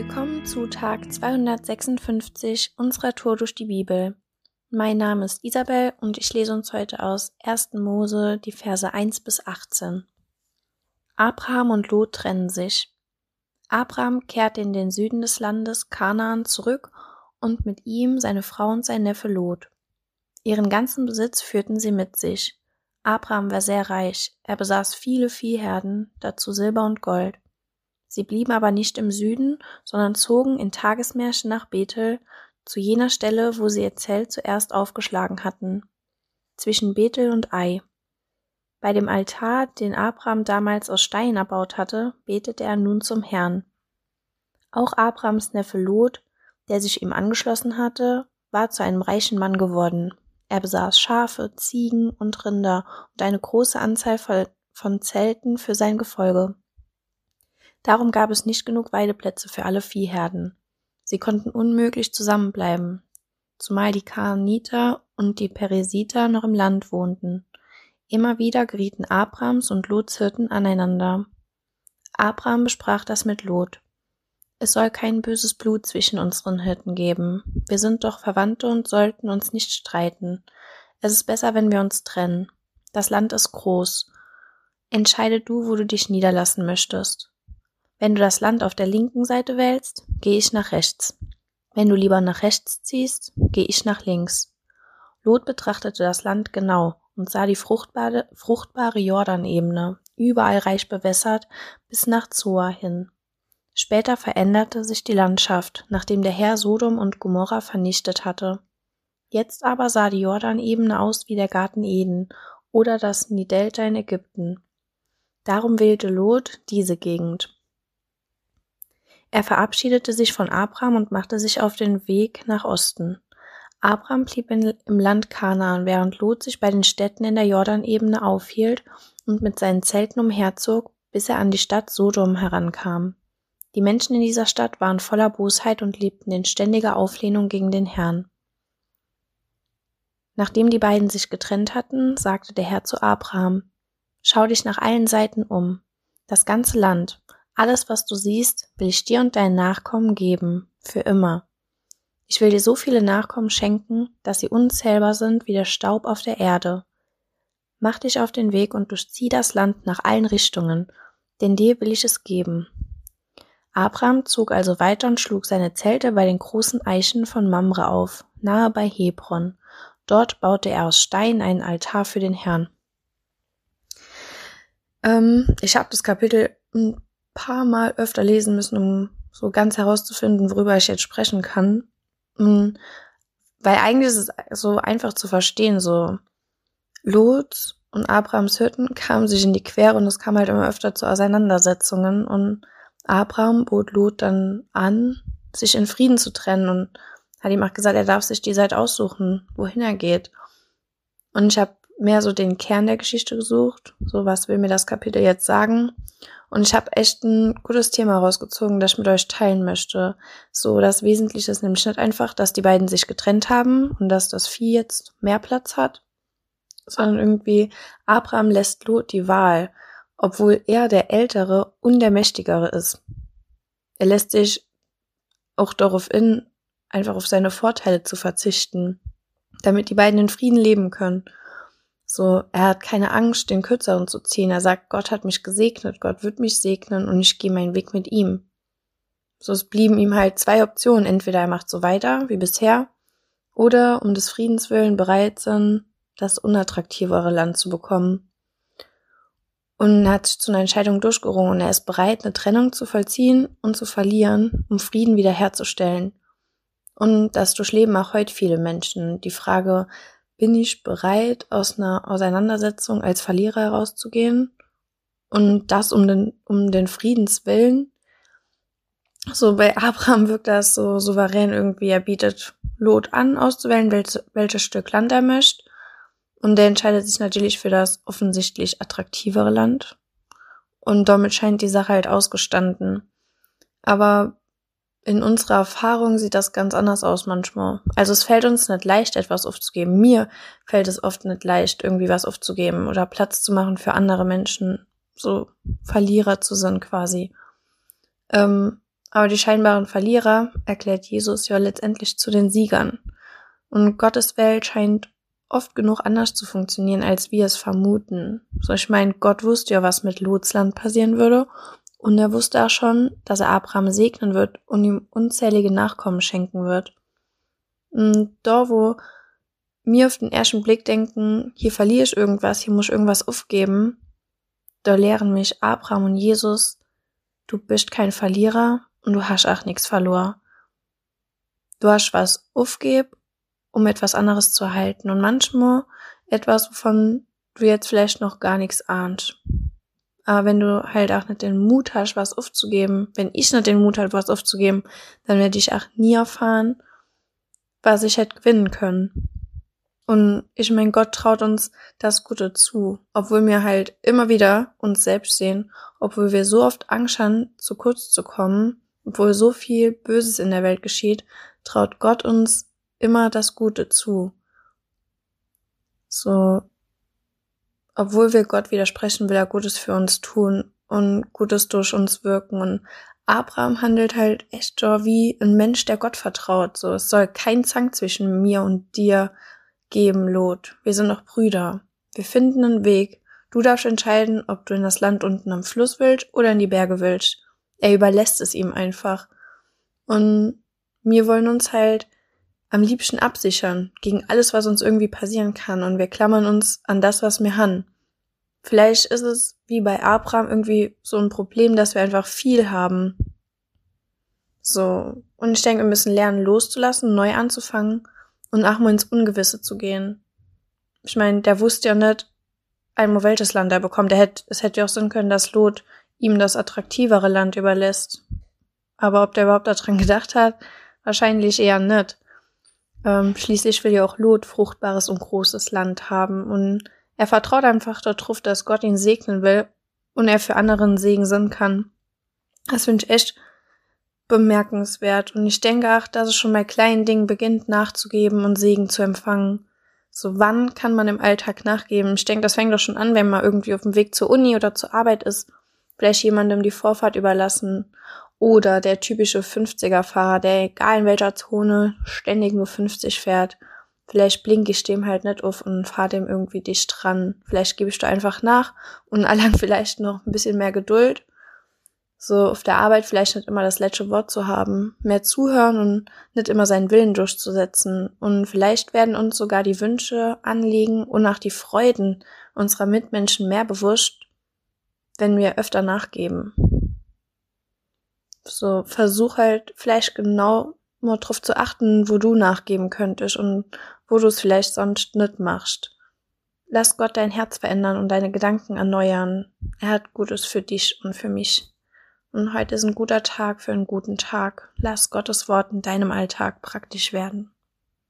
Willkommen zu Tag 256 unserer Tour durch die Bibel. Mein Name ist Isabel und ich lese uns heute aus 1. Mose die Verse 1 bis 18. Abraham und Lot trennen sich. Abraham kehrte in den Süden des Landes Kanaan zurück und mit ihm seine Frau und sein Neffe Lot. Ihren ganzen Besitz führten sie mit sich. Abraham war sehr reich, er besaß viele Viehherden, dazu Silber und Gold. Sie blieben aber nicht im Süden, sondern zogen in Tagesmärschen nach Bethel, zu jener Stelle, wo sie ihr Zelt zuerst aufgeschlagen hatten, zwischen Bethel und Ei. Bei dem Altar, den Abraham damals aus Stein erbaut hatte, betete er nun zum Herrn. Auch Abrahams Neffe Lot, der sich ihm angeschlossen hatte, war zu einem reichen Mann geworden. Er besaß Schafe, Ziegen und Rinder und eine große Anzahl von Zelten für sein Gefolge. Darum gab es nicht genug Weideplätze für alle Viehherden. Sie konnten unmöglich zusammenbleiben, zumal die Karniter und die Peresiter noch im Land wohnten. Immer wieder gerieten Abrams und Lots Hirten aneinander. Abraham besprach das mit Lot. Es soll kein böses Blut zwischen unseren Hirten geben. Wir sind doch Verwandte und sollten uns nicht streiten. Es ist besser, wenn wir uns trennen. Das Land ist groß. Entscheide du, wo du dich niederlassen möchtest. Wenn du das Land auf der linken Seite wählst, gehe ich nach rechts. Wenn du lieber nach rechts ziehst, gehe ich nach links. Lot betrachtete das Land genau und sah die fruchtbare, fruchtbare Jordanebene, überall reich bewässert, bis nach Zoa hin. Später veränderte sich die Landschaft, nachdem der Herr Sodom und Gomorra vernichtet hatte. Jetzt aber sah die Jordanebene aus wie der Garten Eden oder das Nidelta in Ägypten. Darum wählte Lot diese Gegend. Er verabschiedete sich von Abraham und machte sich auf den Weg nach Osten. Abraham blieb in, im Land Kanaan, während Lot sich bei den Städten in der Jordanebene aufhielt und mit seinen Zelten umherzog, bis er an die Stadt Sodom herankam. Die Menschen in dieser Stadt waren voller Bosheit und lebten in ständiger Auflehnung gegen den Herrn. Nachdem die beiden sich getrennt hatten, sagte der Herr zu Abraham, Schau dich nach allen Seiten um. Das ganze Land, alles, was du siehst, will ich dir und deinen Nachkommen geben, für immer. Ich will dir so viele Nachkommen schenken, dass sie unzählbar sind wie der Staub auf der Erde. Mach dich auf den Weg und durchzieh das Land nach allen Richtungen, denn dir will ich es geben. Abraham zog also weiter und schlug seine Zelte bei den großen Eichen von Mamre auf, nahe bei Hebron. Dort baute er aus Stein einen Altar für den Herrn. Ähm, ich habe das Kapitel ein paar Mal öfter lesen müssen, um so ganz herauszufinden, worüber ich jetzt sprechen kann. Mm, weil eigentlich ist es so einfach zu verstehen, so Lot und Abrahams Hütten kamen sich in die Quere und es kam halt immer öfter zu Auseinandersetzungen und Abraham bot Lot dann an, sich in Frieden zu trennen und hat ihm auch gesagt, er darf sich die Seite aussuchen, wohin er geht. Und ich habe mehr so den Kern der Geschichte gesucht, so was will mir das Kapitel jetzt sagen und ich habe echt ein gutes Thema rausgezogen, das ich mit euch teilen möchte. So, das Wesentliche ist nämlich nicht einfach, dass die beiden sich getrennt haben und dass das Vieh jetzt mehr Platz hat, sondern irgendwie Abraham lässt Lot die Wahl, obwohl er der Ältere und der Mächtigere ist. Er lässt sich auch darauf in, einfach auf seine Vorteile zu verzichten, damit die beiden in Frieden leben können. So, er hat keine Angst, den Kürzeren zu ziehen. Er sagt, Gott hat mich gesegnet, Gott wird mich segnen und ich gehe meinen Weg mit ihm. So, es blieben ihm halt zwei Optionen. Entweder er macht so weiter wie bisher oder um des Friedens willen bereit sind, das unattraktivere Land zu bekommen. Und er hat sich zu einer Entscheidung durchgerungen und er ist bereit, eine Trennung zu vollziehen und zu verlieren, um Frieden wiederherzustellen. Und das durchleben auch heute viele Menschen. Die Frage, bin ich bereit, aus einer Auseinandersetzung als Verlierer herauszugehen und das um den, um den Friedenswillen. So bei Abraham wirkt das so souverän irgendwie. Er bietet Lot an, auszuwählen, welches, welches Stück Land er möchte. Und der entscheidet sich natürlich für das offensichtlich attraktivere Land. Und damit scheint die Sache halt ausgestanden. Aber in unserer Erfahrung sieht das ganz anders aus manchmal. Also es fällt uns nicht leicht, etwas aufzugeben. Mir fällt es oft nicht leicht, irgendwie was aufzugeben oder Platz zu machen für andere Menschen, so Verlierer zu sein quasi. Ähm, Aber die scheinbaren Verlierer erklärt Jesus ja letztendlich zu den Siegern. Und Gottes Welt scheint oft genug anders zu funktionieren, als wir es vermuten. So, ich meine, Gott wusste ja, was mit Lotsland passieren würde. Und er wusste auch schon, dass er Abraham segnen wird und ihm unzählige Nachkommen schenken wird. Und da, wo mir auf den ersten Blick denken, hier verliere ich irgendwas, hier muss ich irgendwas aufgeben, da lehren mich Abraham und Jesus, du bist kein Verlierer und du hast auch nichts verloren. Du hast was aufgeben, um etwas anderes zu erhalten und manchmal etwas, wovon du jetzt vielleicht noch gar nichts ahnst. Aber wenn du halt auch nicht den Mut hast, was aufzugeben, wenn ich nicht den Mut habe, was aufzugeben, dann werde ich auch nie erfahren, was ich hätte gewinnen können. Und ich mein, Gott traut uns das Gute zu, obwohl wir halt immer wieder uns selbst sehen, obwohl wir so oft Angst haben, zu kurz zu kommen, obwohl so viel Böses in der Welt geschieht, traut Gott uns immer das Gute zu. So, obwohl wir Gott widersprechen, will er Gutes für uns tun und Gutes durch uns wirken. Und Abraham handelt halt echt so wie ein Mensch, der Gott vertraut. So, es soll kein Zank zwischen mir und dir geben, Lot. Wir sind noch Brüder. Wir finden einen Weg. Du darfst entscheiden, ob du in das Land unten am Fluss willst oder in die Berge willst. Er überlässt es ihm einfach. Und wir wollen uns halt am liebsten absichern gegen alles, was uns irgendwie passieren kann. Und wir klammern uns an das, was wir haben. Vielleicht ist es wie bei Abraham irgendwie so ein Problem, dass wir einfach viel haben. So. Und ich denke, wir müssen lernen, loszulassen, neu anzufangen und auch mal ins Ungewisse zu gehen. Ich meine, der wusste ja nicht, ein welches Land er bekommt. Er hätte, es hätte ja auch sein können, dass Lot ihm das attraktivere Land überlässt. Aber ob der überhaupt daran gedacht hat, wahrscheinlich eher nicht. Ähm, schließlich will ja auch Lot fruchtbares und großes Land haben und er vertraut einfach darauf, dass Gott ihn segnen will und er für anderen Segen sein kann. Das finde ich echt bemerkenswert. Und ich denke auch, dass es schon bei kleinen Dingen beginnt nachzugeben und Segen zu empfangen. So wann kann man im Alltag nachgeben? Ich denke, das fängt doch schon an, wenn man irgendwie auf dem Weg zur Uni oder zur Arbeit ist. Vielleicht jemandem die Vorfahrt überlassen. Oder der typische 50er-Fahrer, der egal in welcher Zone ständig nur 50 fährt. Vielleicht blinke ich dem halt nicht auf und fahre dem irgendwie dicht dran. Vielleicht gebe ich da einfach nach und erlang vielleicht noch ein bisschen mehr Geduld so auf der Arbeit vielleicht nicht immer das letzte Wort zu haben, mehr zuhören und nicht immer seinen Willen durchzusetzen. Und vielleicht werden uns sogar die Wünsche, Anliegen und auch die Freuden unserer Mitmenschen mehr bewusst, wenn wir öfter nachgeben. So, versuch halt vielleicht genau mal drauf zu achten, wo du nachgeben könntest und wo du es vielleicht sonst nicht machst. Lass Gott dein Herz verändern und deine Gedanken erneuern. Er hat Gutes für dich und für mich. Und heute ist ein guter Tag für einen guten Tag. Lass Gottes Wort in deinem Alltag praktisch werden.